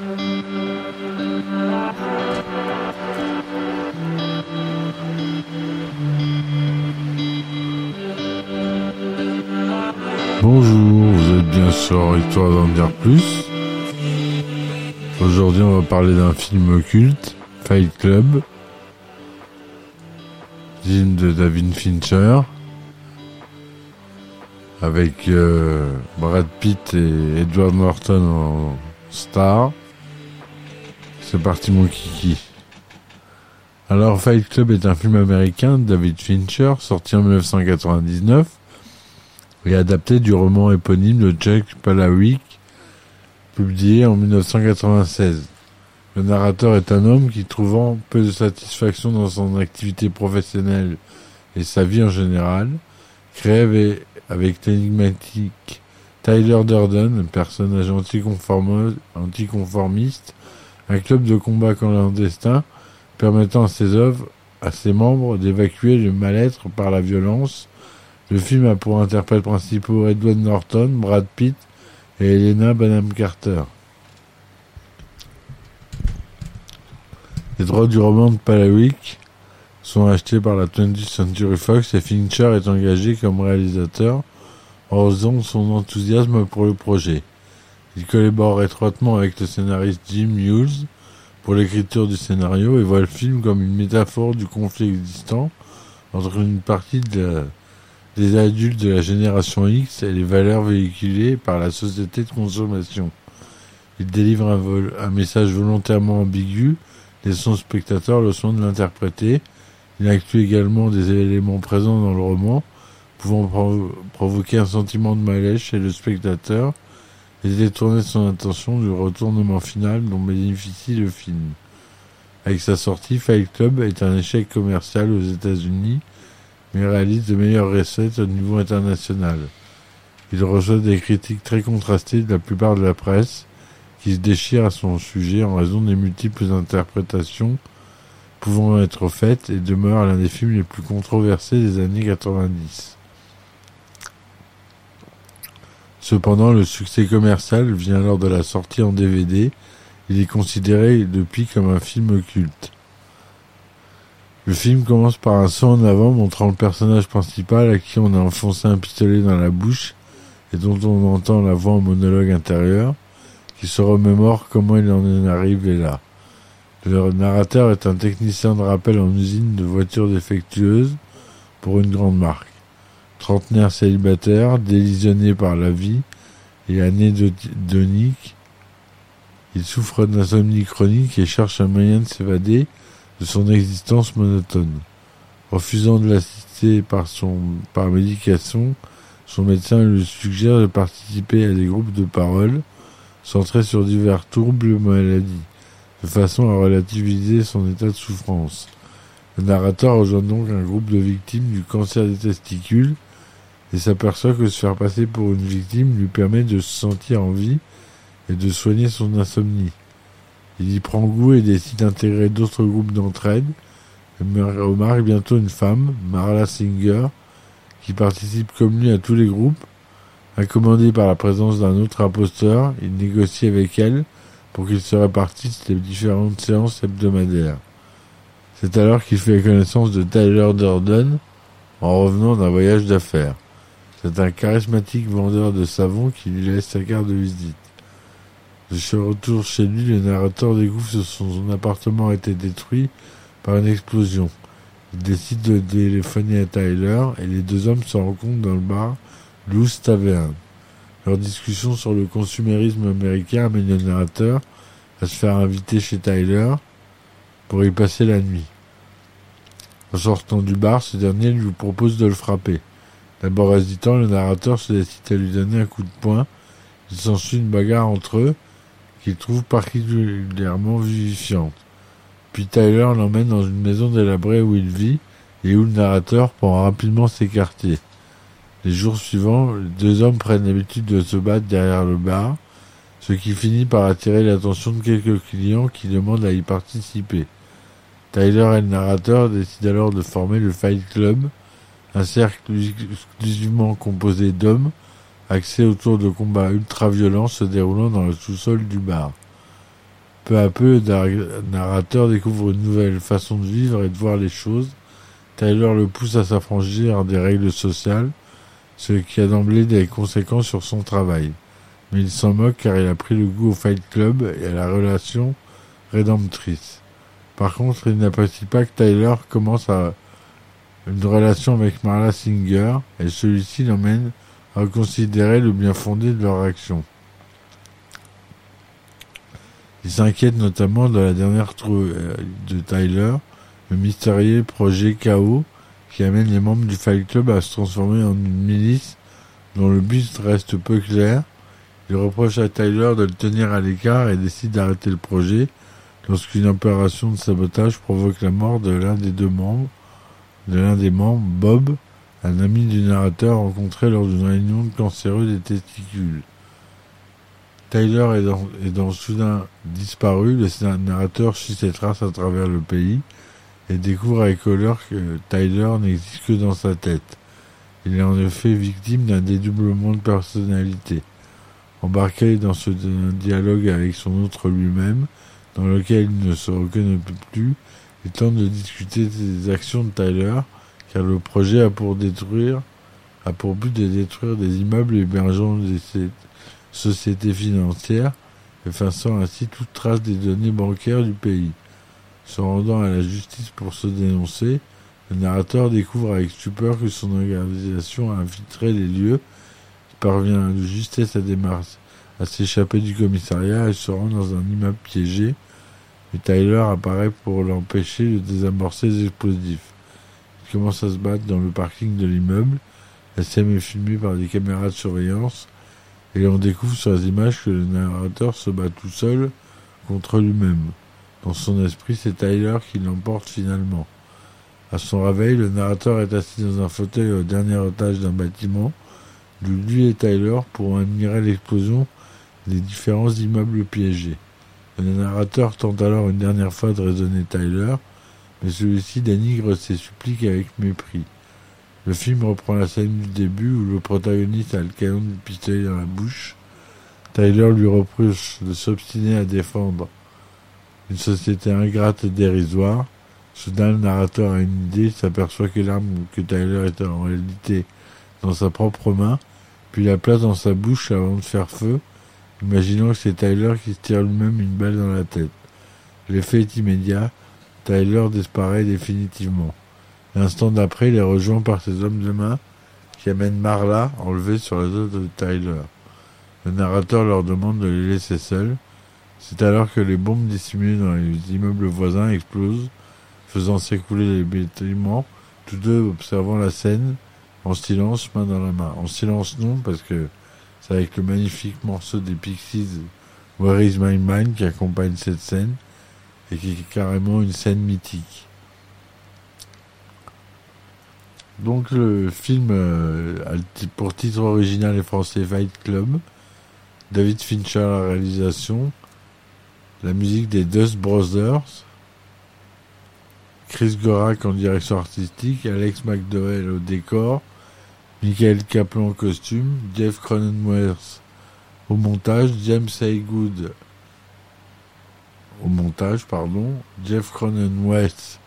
Bonjour, vous êtes bien sur Histoire d'en dire plus. Aujourd'hui, on va parler d'un film culte, Fight Club, film de David Fincher, avec euh, Brad Pitt et Edward Norton en star. C'est parti mon kiki. Alors Fight Club est un film américain de David Fincher sorti en 1999 et adapté du roman éponyme de Jack Palahniuk publié en 1996. Le narrateur est un homme qui, trouvant peu de satisfaction dans son activité professionnelle et sa vie en général, crève avec l'énigmatique Tyler Durden, un personnage anticonformiste, un club de combat clandestin permettant à ses œuvres, à ses membres d'évacuer le mal-être par la violence. Le film a pour interprètes principaux Edward Norton, Brad Pitt et Helena Bonham Carter. Les droits du roman de Palawick sont achetés par la 20th Century Fox et Fincher est engagé comme réalisateur en raison de son enthousiasme pour le projet. Il collabore étroitement avec le scénariste Jim Hughes pour l'écriture du scénario et voit le film comme une métaphore du conflit existant entre une partie des adultes de la génération X et les valeurs véhiculées par la société de consommation. Il délivre un, un message volontairement ambigu, laissant au spectateur le soin de l'interpréter. Il inclut également des éléments présents dans le roman, pouvant provoquer un sentiment de malaise chez le spectateur et détourner son attention du retournement final dont bénéficie le film. Avec sa sortie, Fight Club est un échec commercial aux États-Unis, mais réalise de meilleures recettes au niveau international. Il reçoit des critiques très contrastées de la plupart de la presse, qui se déchire à son sujet en raison des multiples interprétations pouvant être faites et demeure l'un des films les plus controversés des années 90. Cependant, le succès commercial vient lors de la sortie en DVD. Il est considéré depuis comme un film culte. Le film commence par un son en avant montrant le personnage principal à qui on a enfoncé un pistolet dans la bouche et dont on entend la voix en monologue intérieur qui se remémore comment il en est arrivé là. Le narrateur est un technicien de rappel en usine de voitures défectueuses pour une grande marque trentenaire célibataire, délisionné par la vie et anédonique. Il souffre d'insomnie chronique et cherche un moyen de s'évader de son existence monotone. Refusant de l'assister par par médication, son médecin lui suggère de participer à des groupes de parole centrés sur divers troubles maladies, de façon à relativiser son état de souffrance. Le narrateur rejoint donc un groupe de victimes du cancer des testicules et s'aperçoit que se faire passer pour une victime lui permet de se sentir en vie et de soigner son insomnie. Il y prend goût et décide d'intégrer d'autres groupes d'entraide. Il remarque bientôt une femme, Marla Singer, qui participe comme lui à tous les groupes. Accommodé par la présence d'un autre imposteur, il négocie avec elle pour qu'ils se répartissent les différentes séances hebdomadaires. C'est alors qu'il fait la connaissance de Tyler Durden en revenant d'un voyage d'affaires. C'est un charismatique vendeur de savon qui lui laisse sa carte de visite. De son retour chez lui, le narrateur découvre que son appartement a été détruit par une explosion. Il décide de téléphoner à Tyler et les deux hommes se rencontrent dans le bar Loose Tavern. Leur discussion sur le consumérisme américain amène le narrateur à se faire inviter chez Tyler pour y passer la nuit. En sortant du bar, ce dernier lui propose de le frapper. D'abord hésitant, le narrateur se décide à lui donner un coup de poing. Il s'ensuit une bagarre entre eux qu'il trouve particulièrement vivifiante. Puis Tyler l'emmène dans une maison délabrée où il vit et où le narrateur prend rapidement s'écarter. Les jours suivants, les deux hommes prennent l'habitude de se battre derrière le bar, ce qui finit par attirer l'attention de quelques clients qui demandent à y participer. Tyler et le narrateur décident alors de former le Fight Club, un cercle exclusivement composé d'hommes, axé autour de combats ultra-violents se déroulant dans le sous-sol du bar. Peu à peu, le narrateur découvre une nouvelle façon de vivre et de voir les choses. Tyler le pousse à s'affranchir des règles sociales, ce qui a d'emblée des conséquences sur son travail. Mais il s'en moque car il a pris le goût au Fight Club et à la relation rédemptrice. Par contre, il n'apprécie pas que Tyler commence à une relation avec Marla Singer et celui-ci l'emmène à considérer le bien fondé de leur action. Il s'inquiète notamment de la dernière troupe euh, de Tyler, le mystérieux projet KO, qui amène les membres du Fight Club à se transformer en une milice dont le but reste peu clair. Il reproche à Tyler de le tenir à l'écart et décide d'arrêter le projet lorsqu'une opération de sabotage provoque la mort de l'un des deux membres, de l'un des membres, Bob, un ami du narrateur rencontré lors d'une réunion de cancéreux des testicules. Tyler est dans, soudain disparu, le narrateur suit ses traces à travers le pays et découvre avec colère que Tyler n'existe que dans sa tête. Il est en effet victime d'un dédoublement de personnalité. Embarqué dans ce dialogue avec son autre lui-même, dans lequel il ne se reconnaît plus, il tente de discuter des actions de Tyler, car le projet a pour but de détruire des immeubles hébergeant des sociétés financières, effaçant ainsi toute trace des données bancaires du pays. Se rendant à la justice pour se dénoncer, le narrateur découvre avec stupeur que son organisation a infiltré les lieux, il parvient de justesse à, à s'échapper du commissariat et se rend dans un immeuble piégé, mais Tyler apparaît pour l'empêcher de désamorcer les explosifs. Il commence à se battre dans le parking de l'immeuble, la scène est filmée par des caméras de surveillance, et on découvre sur les images que le narrateur se bat tout seul contre lui-même. Dans son esprit, c'est Tyler qui l'emporte finalement. À son réveil, le narrateur est assis dans un fauteuil au dernier étage d'un bâtiment, d'où lui et Tyler pourront admirer l'explosion des différents immeubles piégés. Le narrateur tente alors une dernière fois de raisonner Tyler, mais celui-ci dénigre ses suppliques avec mépris. Le film reprend la scène du début où le protagoniste a le canon du pistolet dans la bouche. Tyler lui reproche de s'obstiner à défendre une société ingrate et dérisoire. Soudain, le narrateur a une idée, s'aperçoit que l'arme que Tyler est en réalité dans sa propre main, puis la place dans sa bouche avant de faire feu, imaginant que c'est Tyler qui se tire lui-même une balle dans la tête. L'effet est immédiat, Tyler disparaît définitivement. L'instant d'après, il est rejoint par ses hommes de main qui amènent Marla enlevée sur la zone de Tyler. Le narrateur leur demande de les laisser seuls. C'est alors que les bombes dissimulées dans les immeubles voisins explosent, faisant s'écouler les bâtiments, tous deux observant la scène en silence, main dans la main. En silence non, parce que c'est avec le magnifique morceau des Pixies Where is my mind qui accompagne cette scène et qui est carrément une scène mythique. Donc le film euh, pour titre original et français Fight Club. David Fincher à la réalisation. La musique des Dust Brothers. Chris Gorak en direction artistique. Alex McDowell au décor. Michael Kaplan en costume. Jeff Cronenweth au montage. James Haygood au montage, pardon. Jeff Cronenweth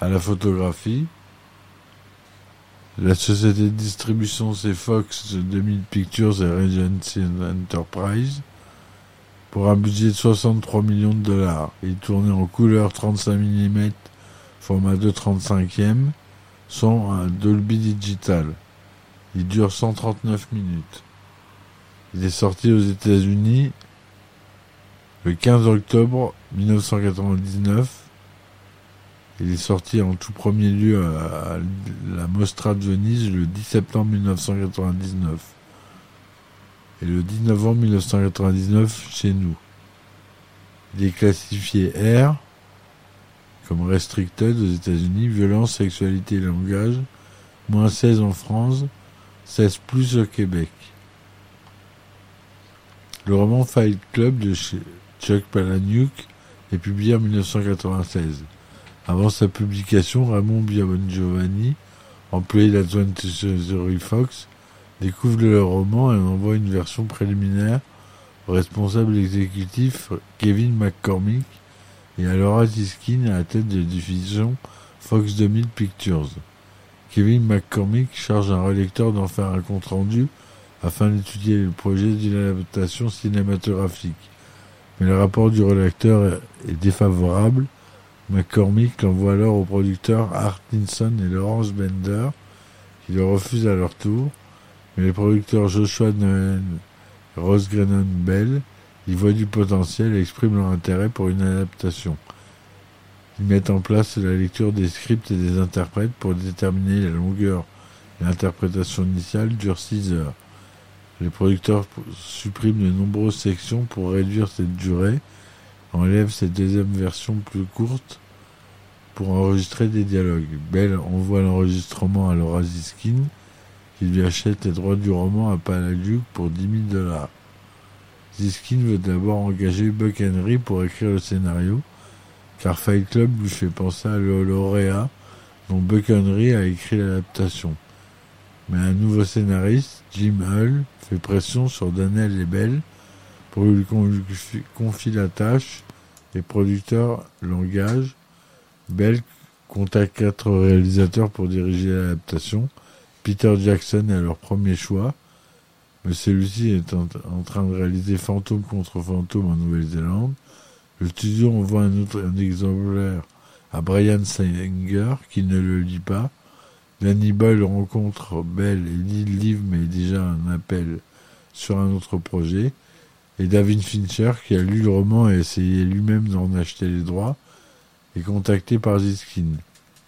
à la photographie. La société de distribution c'est Fox 2000 Pictures et Regency Enterprise pour un budget de 63 millions de dollars. Il tournait en couleur 35 mm, format 2.35e, son un Dolby Digital. Il dure 139 minutes. Il est sorti aux États-Unis le 15 octobre 1999 il est sorti en tout premier lieu à, la Mostra de Venise le 10 septembre 1999 et le 10 novembre 1999 chez nous. Il est classifié R comme restricted aux États-Unis, violence, sexualité et langage, moins 16 en France, 16 plus au Québec. Le roman Fight Club de Chuck Palahniuk est publié en 1996. Avant sa publication, Ramon Giovanni, employé d'Adjoint Fox, découvre le roman et envoie une version préliminaire responsable exécutif Kevin McCormick et à Laura Ziskin à la tête de la division Fox 2000 Pictures. Kevin McCormick charge un relecteur d'en faire un compte-rendu afin d'étudier le projet d'une adaptation cinématographique. Mais le rapport du relecteur est défavorable. McCormick l'envoie alors aux producteurs Art Tinson et Lawrence Bender, qui le refusent à leur tour. Mais les producteurs Joshua Noel et Grennan Bell y voient du potentiel et expriment leur intérêt pour une adaptation. Ils mettent en place la lecture des scripts et des interprètes pour déterminer la longueur. L'interprétation initiale dure 6 heures. Les producteurs suppriment de nombreuses sections pour réduire cette durée, enlèvent cette deuxième version plus courte pour enregistrer des dialogues. Bell envoie l'enregistrement à Laura Ziskin, qui lui achète les droits du roman à Paladuc pour 10 000 dollars. Ziskin veut d'abord engager Buck Henry pour écrire le scénario, car Fight Club lui fait penser à le lauréat dont Buck a écrit l'adaptation. Mais un nouveau scénariste, Jim Hull, fait pression sur Daniel Lebel pour lui confier la tâche. Les producteurs l'engagent. Bell contacte quatre réalisateurs pour diriger l'adaptation. Peter Jackson est leur premier choix, mais celui-ci est en, train de réaliser Fantôme contre Fantôme en Nouvelle-Zélande. Le studio envoie un exemplaire à Brian Singer qui ne le lit pas. Danny Boyle rencontre Bell et lit le livre mais déjà un appel sur un autre projet. Et David Fincher, qui a lu le roman et essayé lui-même d'en acheter les droits, est contacté par Ziskin.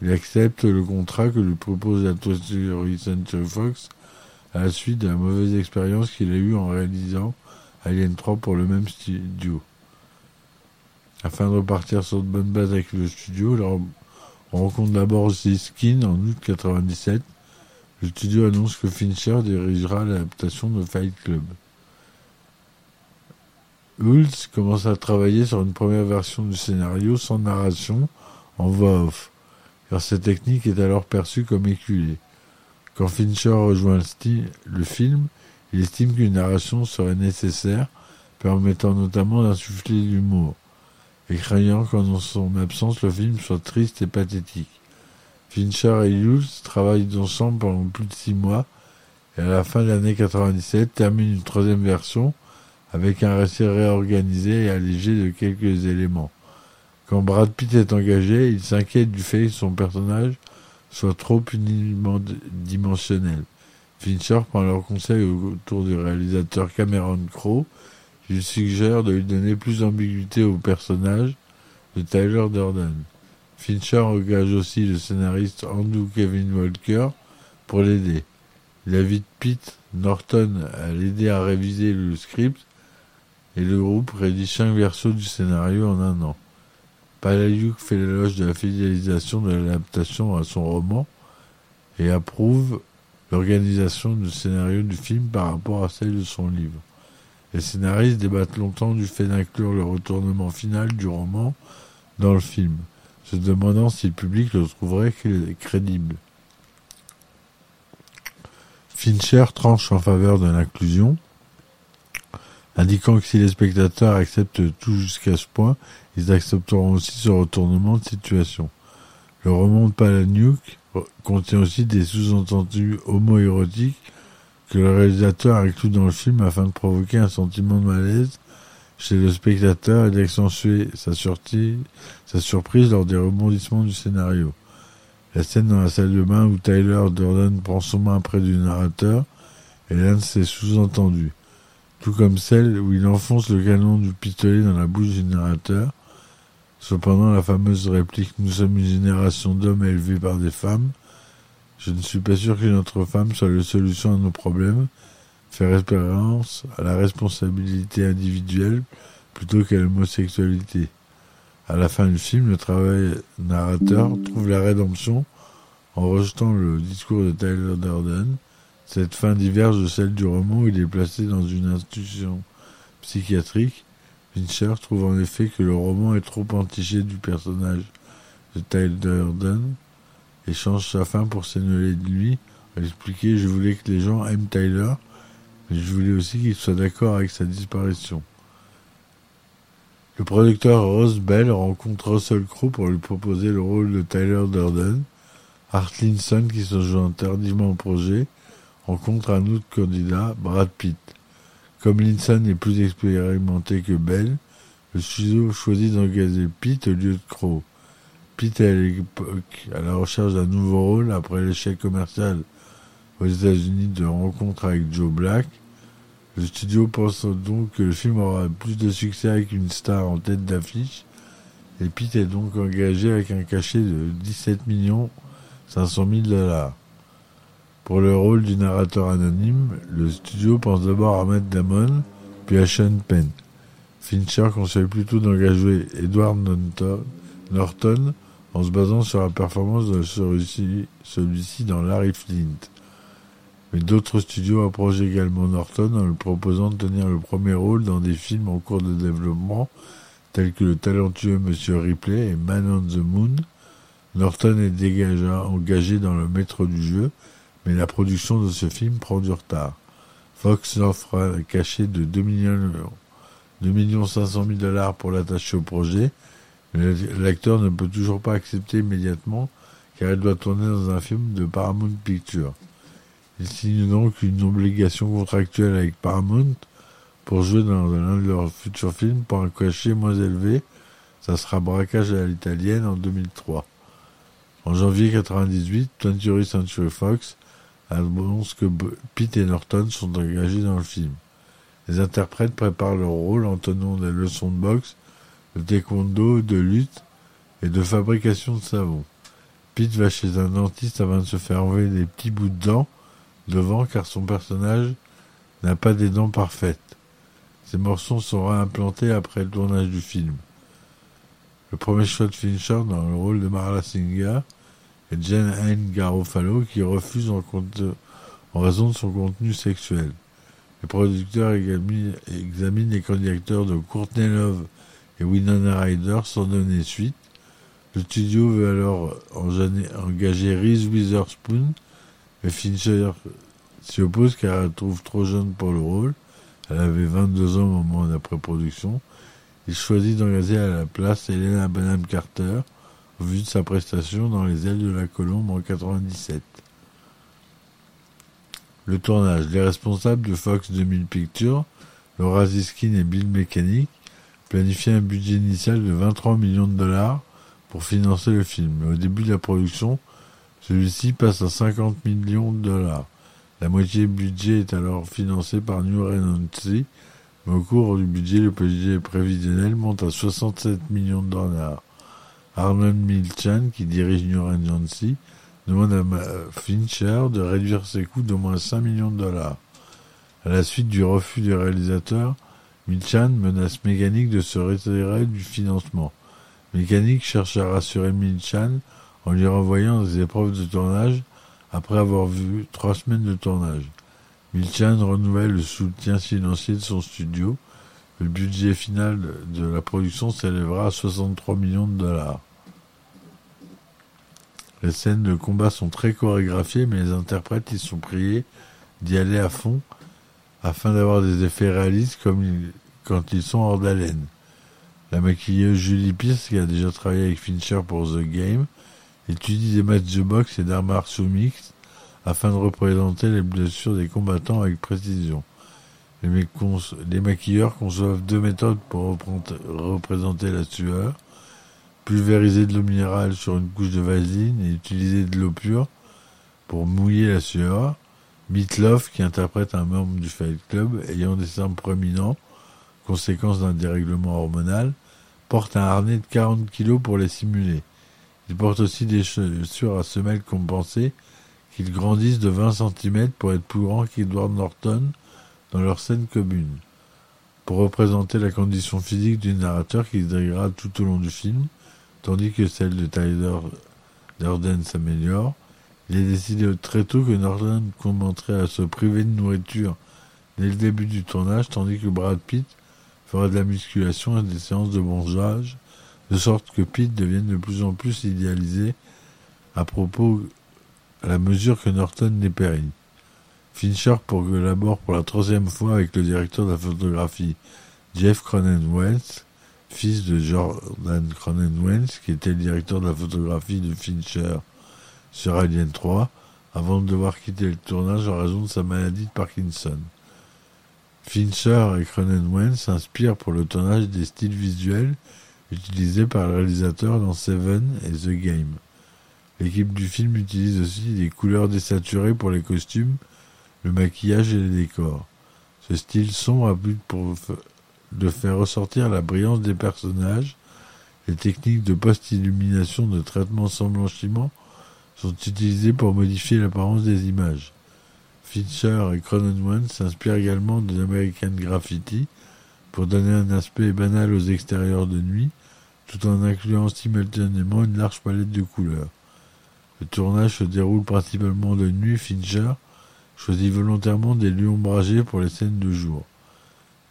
Il accepte le contrat que lui propose la toiture Center Fox à la suite de la mauvaise expérience qu'il a eue en réalisant Alien 3 pour le même studio. Afin de repartir sur de bonnes bases avec le studio, on rencontre d'abord Ziskin en août 97. Le studio annonce que Fincher dirigera l'adaptation de Fight Club. Hulz commence à travailler sur une première version du scénario sans narration, en voix off, car cette technique est alors perçue comme éculée. Quand Fincher rejoint le film, il estime qu'une narration serait nécessaire, permettant notamment d'insuffler l'humour, et craignant qu'en son absence le film soit triste et pathétique. Fincher et Hulz travaillent ensemble pendant plus de six mois, et à la fin de l'année 97 terminent une troisième version, avec un récit réorganisé et allégé de quelques éléments. Quand Brad Pitt est engagé, il s'inquiète du fait que son personnage soit trop unidimensionnel. Fincher prend leur conseil autour du réalisateur Cameron Crowe, lui suggère de lui donner plus d'ambiguïté au personnage de Tyler Durden. Fincher engage aussi le scénariste Andrew Kevin Walker pour l'aider. Il invite Pitt Norton à l'aider à réviser le script et le groupe rédige cinq versos du scénario en un an. Palayuk fait l'éloge de la fidélisation de l'adaptation à son roman et approuve l'organisation du scénario du film par rapport à celle de son livre. Les scénaristes débattent longtemps du fait d'inclure le retournement final du roman dans le film, se demandant si le public le trouverait crédible. Fincher tranche en faveur de l'inclusion, indiquant que si les spectateurs acceptent tout jusqu'à ce point, ils accepteront aussi ce retournement de situation. Le roman de Palahniuk contient aussi des sous-entendus homo-érotiques que le réalisateur inclut dans le film afin de provoquer un sentiment de malaise chez le spectateur et d'accentuer sa, sa surprise lors des rebondissements du scénario. La scène dans la salle de bain où Tyler Durden prend son main près du narrateur est l'un de ses sous-entendus tout comme celle où il enfonce le canon du pistolet dans la bouche du narrateur. Cependant, la fameuse réplique Nous sommes une génération d'hommes élevés par des femmes. Je ne suis pas sûr que notre femme soit la solution à nos problèmes. fait référence à la responsabilité individuelle plutôt qu'à l'homosexualité. À la fin du film, le travail narrateur trouve la rédemption en rejetant le discours de Tyler Durden cette fin diverge de celle du roman où il est placé dans une institution psychiatrique. Fincher trouve en effet que le roman est trop entiché du personnage de Tyler Durden et change sa fin pour s'éloigner de lui. À expliquer Je voulais que les gens aiment Tyler mais je voulais aussi qu'il soit d'accord avec sa disparition. Le producteur Ross Bell rencontre Russell Crowe pour lui proposer le rôle de Tyler Durden. Art Linson, qui se joint tardivement au projet, rencontre un autre candidat, Brad Pitt. Comme Linson est plus expérimenté que Bell, le studio choisit d'engager Pitt au lieu de Crowe. Pitt est à l'époque à la recherche d'un nouveau rôle après l'échec commercial aux États-Unis de rencontre avec Joe Black. Le studio pense donc que le film aura plus de succès avec une star en tête d'affiche et Pitt est donc engagé avec un cachet de 17 millions 500 000 dollars. Pour le rôle du narrateur anonyme, le studio pense d'abord à Matt Damon, puis à Sean Penn. Fincher conseille plutôt d'engager Edward Norton en se basant sur la performance de celui-ci dans Larry Flint. Mais d'autres studios approchent également Norton en lui proposant de tenir le premier rôle dans des films en cours de développement tels que le talentueux Monsieur Ripley et Man on the Moon. Norton est engagé dans le maître du jeu, mais la production de ce film prend du retard. Fox offre un cachet de 2 millions, 2 millions 500 000 dollars pour l'attacher au projet, l'acteur ne peut toujours pas accepter immédiatement car il doit tourner dans un film de Paramount Pictures. Il signe donc une obligation contractuelle avec Paramount pour jouer dans l'un de leurs futurs films pour un cachet moins élevé. Ça sera Braquage à l'italienne en 2003. En janvier 1998, 20th Century Fox annonce que Pete et Norton sont engagés dans le film. Les interprètes préparent leur rôle en tenant des leçons de boxe, de taekwondo, de lutte et de fabrication de savon. Pete va chez un dentiste afin de se faire enlever des petits bouts de dents devant car son personnage n'a pas des dents parfaites. Ces morceaux seront implantés après le tournage du film. Le premier choix de Fincher dans le rôle de Marla Singer est Jane Anne Garofalo qui refuse en, en, raison de son contenu sexuel. Les producteurs examinent les candidatures de Courtney Love et Winona Ryder sans donner suite. Le studio veut alors engager Reese Witherspoon mais Fincher s'y oppose car elle trouve trop jeune pour le rôle. Elle avait 22 ans au moment de la pré-production. Il choisit d'engager à la place Helena Bonham Carter, au vu de sa prestation dans Les ailes de la colombe en 97. Le tournage. Les responsables de Fox 2000 Pictures, Laura Ziskin et Bill Mechanic, planifient un budget initial de 23 millions de dollars pour financer le film. Au début de la production, celui-ci passe à 50 millions de dollars. La moitié du budget est alors financé par New Regency, mais au cours du budget, le budget prévisionnel monte à 67 millions de dollars. Arnold Milchan, qui dirige New Regency, demande à Fincher de réduire ses coûts d'au moins 5 millions de dollars. À la suite du refus du réalisateur, Milchan menace Mécanique de se retirer du financement. Mécanique cherche à rassurer Milchan en lui renvoyant des épreuves de tournage après avoir vu trois semaines de tournage. Milchan renouvelle le soutien financier de son studio. Le budget final de la production s'élèvera à 63 millions de dollars. Les scènes de combat sont très chorégraphiées, mais les interprètes y sont priés d'y aller à fond afin d'avoir des effets réalistes comme quand ils sont hors d'haleine. La maquilleuse Julie Pierce, qui a déjà travaillé avec Fincher pour The Game, étudie des matchs de boxe et d'arts martiaux mixtes afin de représenter les blessures des combattants avec précision. Les, les maquilleurs conçoivent deux méthodes pour représenter la sueur. Pulvériser de l'eau minérale sur une couche de vasine et utiliser de l'eau pure pour mouiller la sueur. Mitloff, qui interprète un membre du Fight Club ayant des seins proéminents, conséquence d'un dérèglement hormonal, porte un harnais de 40 kg pour les simuler. Il porte aussi des chaussures à semelles compensées qu'ils grandissent de 20 cm pour être plus grands qu'Edward Norton dans leur scène commune. Pour représenter la condition physique du narrateur qui se tout au long du film, tandis que celle de Tyler Durden s'améliore, il est décidé très tôt que Norton commencerait à se priver de nourriture dès le début du tournage, tandis que Brad Pitt fera de la musculation et des séances de bronzage de sorte que Pete devienne de plus en plus idéalisé à propos à la mesure que Norton dépérit. Fincher collabore pour la troisième fois avec le directeur de la photographie Jeff Cronenwell, fils de Jordan Cronenwell, qui était le directeur de la photographie de Fincher sur Alien 3, avant de devoir quitter le tournage en raison de sa maladie de Parkinson. Fincher et Cronenwell s'inspirent pour le tournage des styles visuels utilisés par le réalisateur dans Seven et The Game. L'équipe du film utilise aussi des couleurs désaturées pour les costumes, le maquillage et les décors. Ce style sombre a but de faire ressortir la brillance des personnages. Les techniques de post-illumination de traitement sans blanchiment sont utilisées pour modifier l'apparence des images. Fincher et Cronenwell s'inspirent également de l'American Graffiti pour donner un aspect banal aux extérieurs de nuit, tout en incluant simultanément une large palette de couleurs. Le tournage se déroule principalement de nuit. Fincher choisit volontairement des lieux ombragés pour les scènes de jour.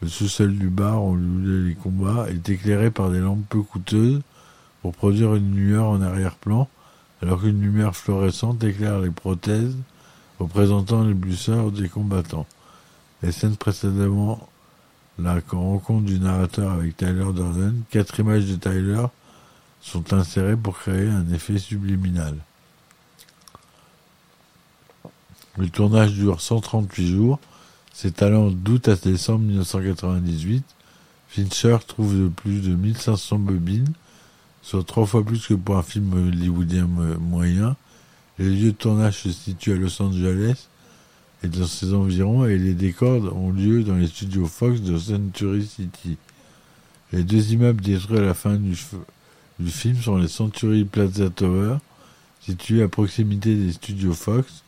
Le sous-sol du bar où les combats est éclairé par des lampes peu coûteuses pour produire une lueur en arrière-plan, alors qu'une lumière fluorescente éclaire les prothèses représentant les blessures des combattants. Les scènes précédemment la rencontre du narrateur avec Tyler Durden, quatre images de Tyler sont insérées pour créer un effet subliminal. Le tournage dure 138 jours, s'étalant d'août à décembre 1998. Fincher trouve de plus de 1500 bobines, soit trois fois plus que pour un film hollywoodien moyen, les lieux de tournage se situent à Los Angeles et dans ses environs et les décors ont lieu dans les studios Fox de Century City. Les deux immeubles détruits à la fin du, film sont les Century Plaza Tower, situés à proximité des studios Fox.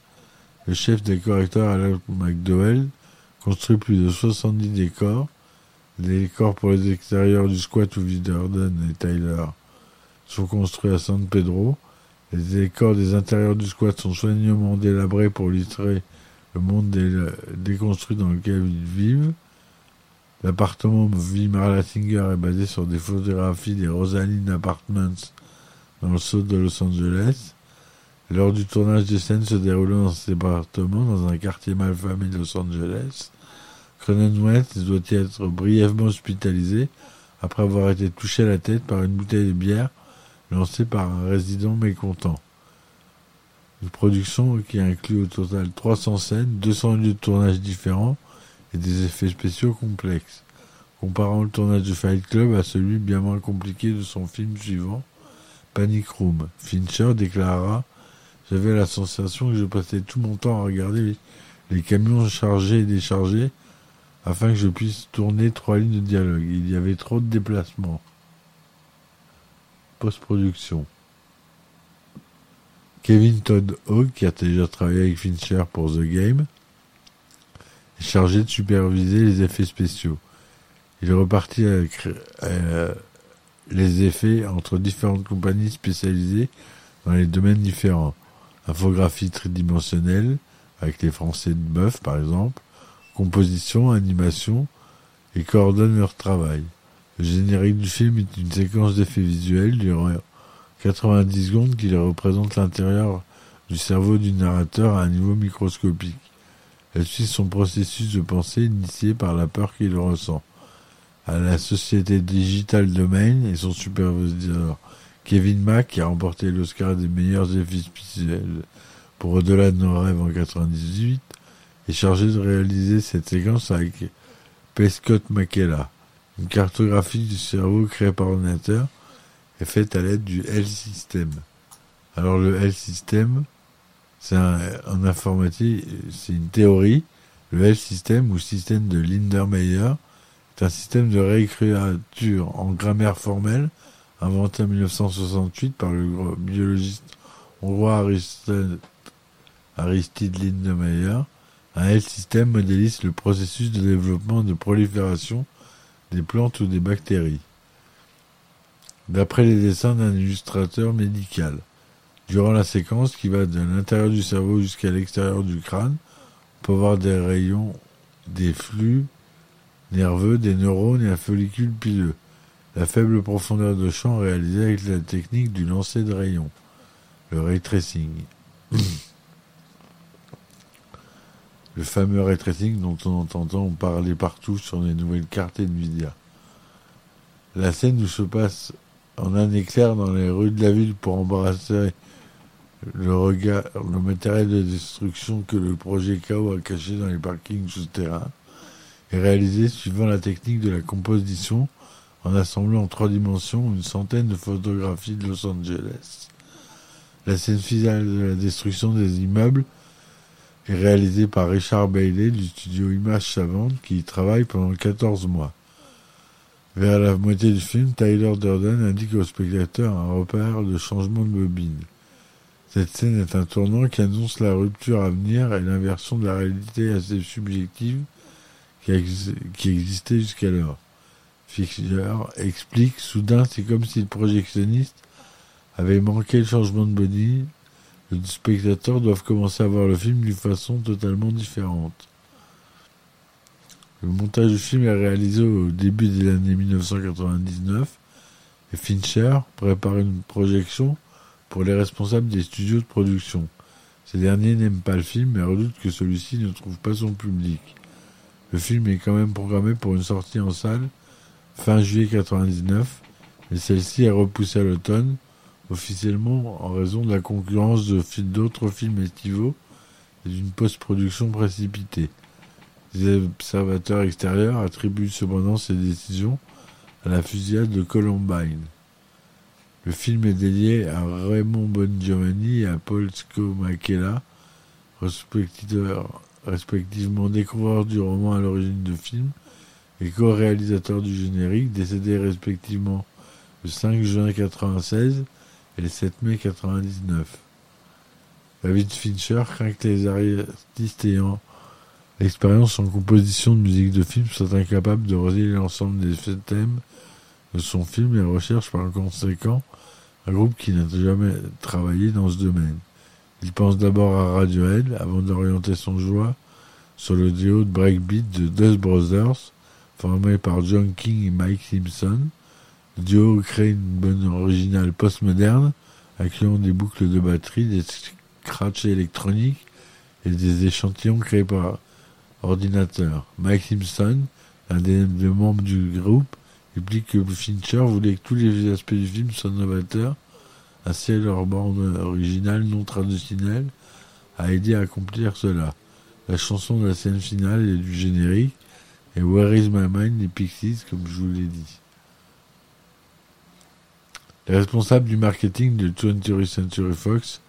Le chef décorateur Alan McDowell construit plus de 70 décors. Les décors pour les extérieurs du squat où Vidorden et Tyler sont construits à San Pedro. Les décors des intérieurs du squat sont soigneusement délabrés pour illustrer le monde déconstruit dans lequel ils vivent. L'appartement vie Marla Singer est basé sur des photographies des Rosaline Apartments dans le sud de Los Angeles. Lors du tournage des scènes se déroulant dans cet appartement, dans un quartier malfamé de Los Angeles, Cronenwell doit être brièvement hospitalisé après avoir été touché à la tête par une bouteille de bière lancé par un résident mécontent. Une production qui inclut au total 300 scènes, 200 lieux de tournage différents et des effets spéciaux complexes. Comparant le tournage de Fight Club à celui bien moins compliqué de son film suivant, Panic Room, Fincher déclara J'avais la sensation que je passais tout mon temps à regarder les, les camions chargés et déchargés afin que je puisse tourner trois lignes de dialogue. Il y avait trop de déplacements post-production. Kevin Todd Hawk, qui a déjà travaillé avec Fincher pour The Game, est chargé de superviser les effets spéciaux. Il est reparti avec euh, les effets entre différentes compagnies spécialisées dans les domaines différents. Infographie tridimensionnelle, avec les Français de Boeuf par exemple, composition, animation, et coordonne leur travail. Le générique du film est une séquence d'effets visuels durant 90 secondes qui représente l'intérieur du cerveau du narrateur à un niveau microscopique. Elle suit son processus de pensée initié par la peur qu'il ressent. À la société Digital Domain et son superviseur Kevin Mack, qui a remporté l'Oscar des meilleurs effets visuels pour Au-delà de nos rêves en 98, est chargé de réaliser cette séquence avec Pescott Makela. Une cartographie du cerveau créée par ordinateur est faite à l'aide du L-System. Alors le L-System, c'est en informatique, c'est une théorie. Le L-System ou système de Lindermeyer est un système de réécriture en grammaire formelle inventé en 1968 par le biologiste hongrois Aristide, Aristide Lindermeyer. Un L-System modélise le processus de développement de prolifération des plantes ou des bactéries. D'après les dessins d'un illustrateur médical, durant la séquence qui va de l'intérieur du cerveau jusqu'à l'extérieur du crâne, on peut voir des rayons, des flux nerveux, des neurones et un follicule pileux. La faible profondeur de champ réalisée avec la technique du lancer de rayons, le ray tracing. Le fameux ray dont on entend parler partout sur les nouvelles cartes Nvidia. La scène où se passe en un éclair dans les rues de la ville pour embrasser le matériel de destruction que le projet KO a caché dans les parkings souterrains est réalisé suivant la technique de la composition en assemblant en trois dimensions une centaine de photographies de Los Angeles. La scène finale de la destruction des immeubles est réalisée par Richard Bailey du studio Image Savante qui y travaille pendant 14 mois. Vers la moitié du film, Tyler Durden indique au spectateur un repère de changement de bobine. Cette scène est un tournant qui annonce la rupture à venir et l'inversion de la réalité assez subjective qui, existait jusqu'alors. Fischer explique soudain c'est comme si le projectionniste avait manqué le changement de body. Les spectateurs doivent commencer à voir le film d'une façon totalement différente. Le montage du film est réalisé au début de l'année 1999 et Fincher prépare une projection pour les responsables des studios de production. Ces derniers n'aiment pas le film mais redoutent que celui-ci ne trouve pas son public. Le film est quand même programmé pour une sortie en salle fin juillet 1999, mais celle-ci est repoussée à l'automne, officiellement en raison de la concurrence d'autres films estivaux et d'une post-production précipitée. Les observateurs extérieurs attribuent cependant ces décisions à la fusillade de Columbine. Le film est dédié à Raymond Bongiovanni et à Paul Scomakella, respectivement découvreurs du roman à l'origine du film et co-réalisateurs du générique, décédés respectivement le 5 juin 1996 et le 7 mai 1999. David Fincher craint que les artistes ayant l'expérience en composition de musique de film soient incapables de relier l'ensemble des thèmes de son film et recherche par conséquent un groupe qui n'a jamais travaillé dans ce domaine. Il pense d'abord à Radiohead avant d'orienter son joie sur le duo de breakbeat de Dust Brothers, formé par John King et Mike Simpson. Le duo crée une bonne originale postmoderne, incluant des boucles de batterie, des scratchs électroniques et des échantillons créés par ordinateur. Mike Simpson, un des membres du groupe, explique que Fincher voulait que tous les aspects du film soient novateurs, ainsi leur bande originale non traditionnelle a aidé à accomplir cela. La chanson de la scène finale et du générique et Where is my mind des Pixies, comme je vous l'ai dit. Les responsables du marketing de 20th Century Fox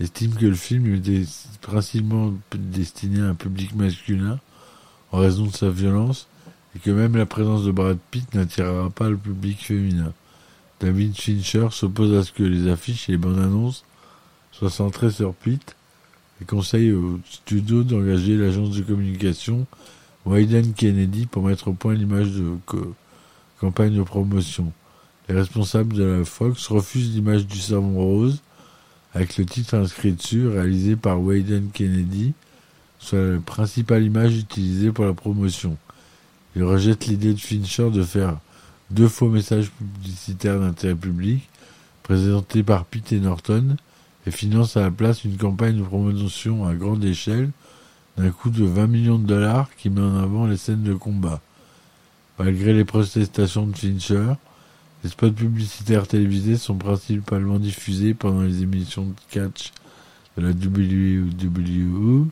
estiment que le film était principalement destiné à un public masculin en raison de sa violence et que même la présence de Brad Pitt n'attirera pas le public féminin. David Fincher s'oppose à ce que les affiches et les bandes annonces soient centrées sur Pitt et conseille au studio d'engager l'agence de communication Wyden Kennedy pour mettre au point l'image de campagne de promotion. Les responsables de la Fox refusent l'image du savon rose avec le titre inscrit dessus, réalisé par Wyden Kennedy, soit la principale image utilisée pour la promotion. Ils rejettent l'idée de Fincher de faire deux faux messages publicitaires d'intérêt public, présentés par Pete et Norton, et financent à la place une campagne de promotion à grande échelle d'un coût de 20 millions de dollars qui met en avant les scènes de combat. Malgré les protestations de Fincher, les spots publicitaires télévisés sont principalement diffusés pendant les émissions de catch de la WWE.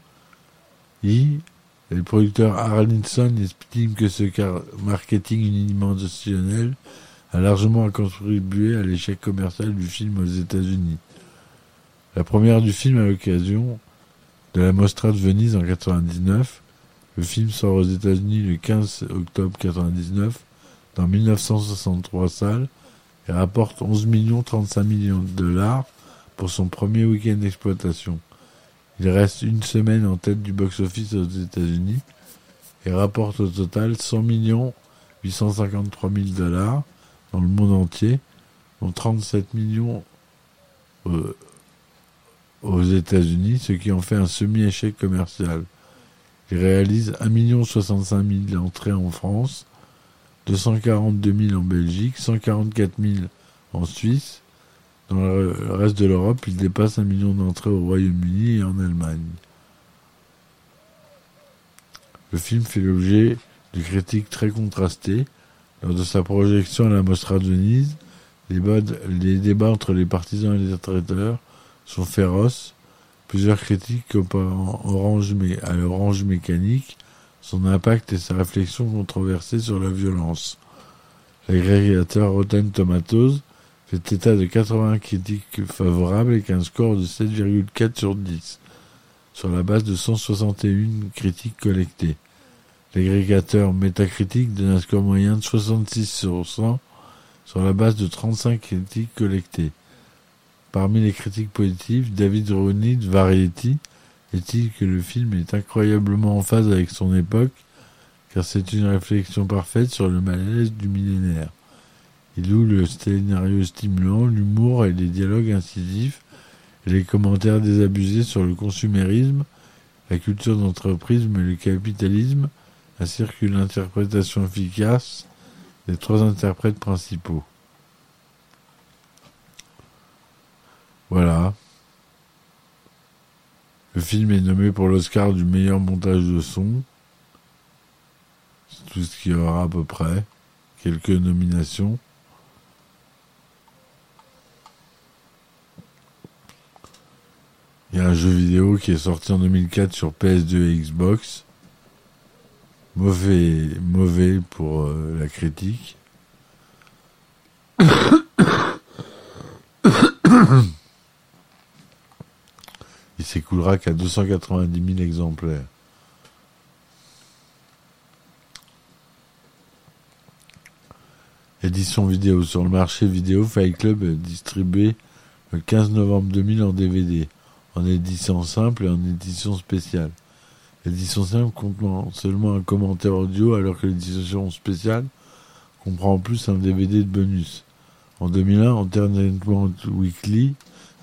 Les producteurs Arlinson estiment que ce marketing unidimensionnel a largement contribué à l'échec commercial du film aux États-Unis. La première du film à l'occasion de la Mostra de Venise en 99. Le film sort aux États-Unis le 15 octobre 99 dans 1963 salles et rapporte 11 millions 35 millions de dollars pour son premier week-end d'exploitation. Il reste une semaine en tête du box-office aux États-Unis et rapporte au total 100 millions 853 000 dollars dans le monde entier, dont 37 millions euh, aux États-Unis, ce qui en fait un semi-échec commercial. Il réalise 1 65 000 entrées en France, 242 000 en Belgique, 144 000 en Suisse. Dans le reste de l'Europe, il dépasse un million d'entrées au Royaume-Uni et en Allemagne. Le film fait l'objet de critiques très contrastées. Lors de sa projection à la Mostra de Venise, les, débats entre les partisans et les traiteurs sont féroces. Plusieurs critiques comparant Orange, à l'orange mécanique, son impact et sa réflexion controversée sur la violence. L'agrégateur Rotten Tomatoes fait état de 80 critiques favorables et qu'un score de 7,4 sur 10, sur la base de 161 critiques collectées. L'agrégateur Metacritic donne un score moyen de 66 sur 100 sur la base de 35 critiques collectées. Parmi les critiques positives, David Rooney de Variety est-il que le film est incroyablement en phase avec son époque, car c'est une réflexion parfaite sur le malaise du millénaire. Il loue le scénario stimulant, l'humour et les dialogues incisifs, et les commentaires désabusés sur le consumérisme, la culture d'entreprise et le capitalisme, ainsi que l'interprétation efficace des trois interprètes principaux. Voilà. Le film est nommé pour l'Oscar du meilleur montage de son. C'est tout ce qu'il y aura à peu près. Quelques nominations. Il y a un jeu vidéo qui est sorti en 2004 sur PS2 et Xbox. Mauvais, mauvais pour euh, la critique. Il s'écoulera qu'à 290 000 exemplaires. Édition vidéo. Sur le marché vidéo, Fight Club est distribué le 15 novembre 2000 en DVD, en édition simple et en édition spéciale. L'édition simple comprend seulement un commentaire audio alors que l'édition spéciale comprend en plus un DVD de bonus. En 2001, Entertainment Weekly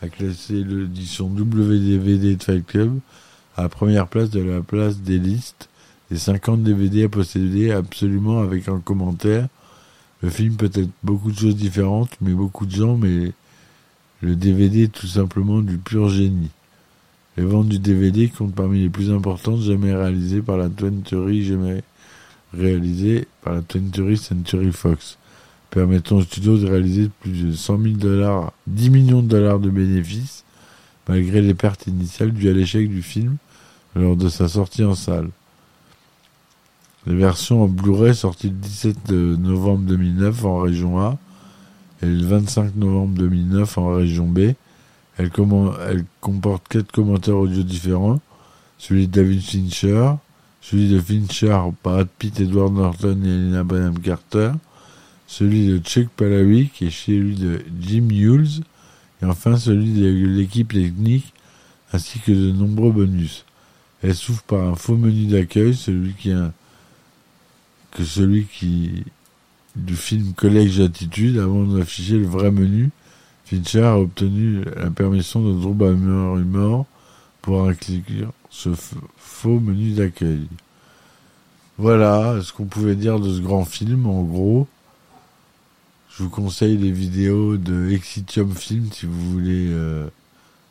a classé l'édition WDVD de Fight Club à première place de la place des listes des 50 DVD à posséder absolument avec un commentaire. Le film peut être beaucoup de choses différentes, mais beaucoup de gens, mais le DVD est tout simplement du pur génie. Les ventes du DVD comptent parmi les plus importantes jamais réalisées par la 20 jamais réalisées par la 20 Century Fox permettant au studio de réaliser plus de 100 000 dollars, 10 millions de dollars de bénéfices, malgré les pertes initiales dues à l'échec du film lors de sa sortie en salle. La version en Blu-ray sortie le 17 novembre 2009 en région A et le 25 novembre 2009 en région B. Elle, elle comporte quatre commentaires audio différents, celui de David Fincher, celui de Fincher, Brad Pitt, Edward Norton et Elena Bonham Carter, celui de Chuck Palahniuk et celui de Jim Hughes, et enfin celui de l'équipe technique, ainsi que de nombreux bonus. Elle s'ouvre par un faux menu d'accueil, celui qui que celui qui du film Collège d'attitude avant d'afficher le vrai menu. Fincher a obtenu la permission de Drew Barrymore pour inclure ce faux menu d'accueil. Voilà ce qu'on pouvait dire de ce grand film, en gros. Je vous conseille les vidéos de Exitium Film si vous voulez euh,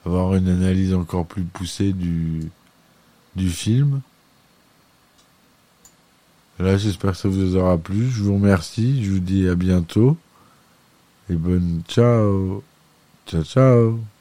avoir une analyse encore plus poussée du, du film. Là, j'espère que ça vous aura plu. Je vous remercie. Je vous dis à bientôt. Et bonne ciao. Ciao, ciao.